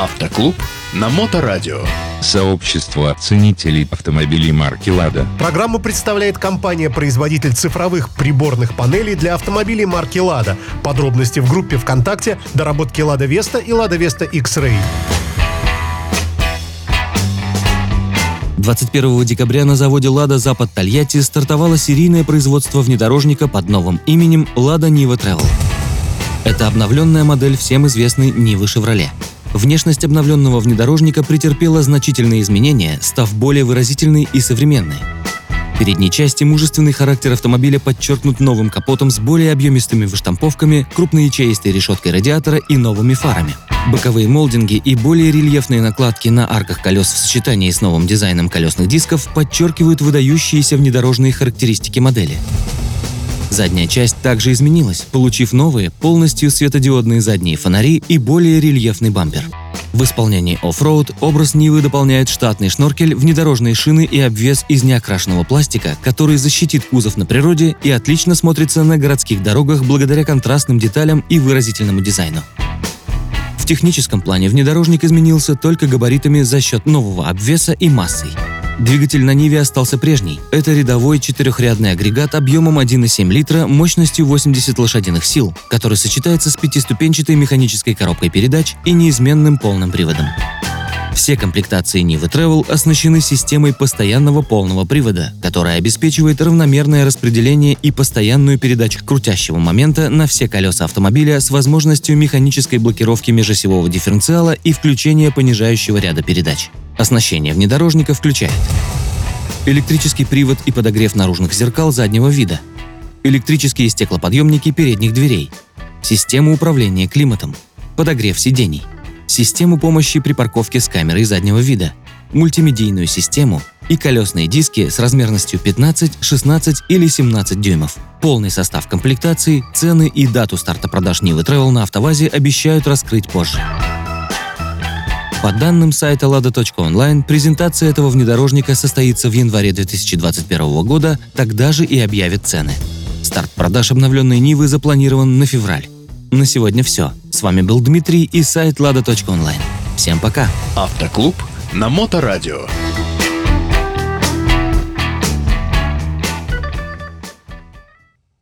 Автоклуб на Моторадио. Сообщество ценителей автомобилей марки «Лада». Программу представляет компания-производитель цифровых приборных панелей для автомобилей марки «Лада». Подробности в группе ВКонтакте «Доработки Лада Веста» и «Лада Веста X-Ray». 21 декабря на заводе «Лада Запад Тольятти» стартовало серийное производство внедорожника под новым именем «Лада Нива Travel». Это обновленная модель всем известной Нивы «Шевроле». Внешность обновленного внедорожника претерпела значительные изменения, став более выразительной и современной. В передней части мужественный характер автомобиля подчеркнут новым капотом с более объемистыми выштамповками, крупноячеистой решеткой радиатора и новыми фарами. Боковые молдинги и более рельефные накладки на арках колес в сочетании с новым дизайном колесных дисков подчеркивают выдающиеся внедорожные характеристики модели. Задняя часть также изменилась, получив новые, полностью светодиодные задние фонари и более рельефный бампер. В исполнении оффроуд образ Нивы дополняет штатный шноркель, внедорожные шины и обвес из неокрашенного пластика, который защитит кузов на природе и отлично смотрится на городских дорогах благодаря контрастным деталям и выразительному дизайну. В техническом плане внедорожник изменился только габаритами за счет нового обвеса и массой – Двигатель на Ниве остался прежний. Это рядовой четырехрядный агрегат объемом 1,7 литра мощностью 80 лошадиных сил, который сочетается с пятиступенчатой механической коробкой передач и неизменным полным приводом. Все комплектации Нивы Travel оснащены системой постоянного полного привода, которая обеспечивает равномерное распределение и постоянную передачу крутящего момента на все колеса автомобиля с возможностью механической блокировки межосевого дифференциала и включения понижающего ряда передач. Оснащение внедорожника включает электрический привод и подогрев наружных зеркал заднего вида, электрические стеклоподъемники передних дверей, систему управления климатом, подогрев сидений, систему помощи при парковке с камерой заднего вида, мультимедийную систему и колесные диски с размерностью 15, 16 или 17 дюймов. Полный состав комплектации, цены и дату старта продаж Нивы Travel на автовазе обещают раскрыть позже. По данным сайта lada.online, презентация этого внедорожника состоится в январе 2021 года, тогда же и объявят цены. Старт продаж обновленной Нивы запланирован на февраль. На сегодня все. С вами был Дмитрий и сайт lada.online. Всем пока! Автоклуб на Моторадио.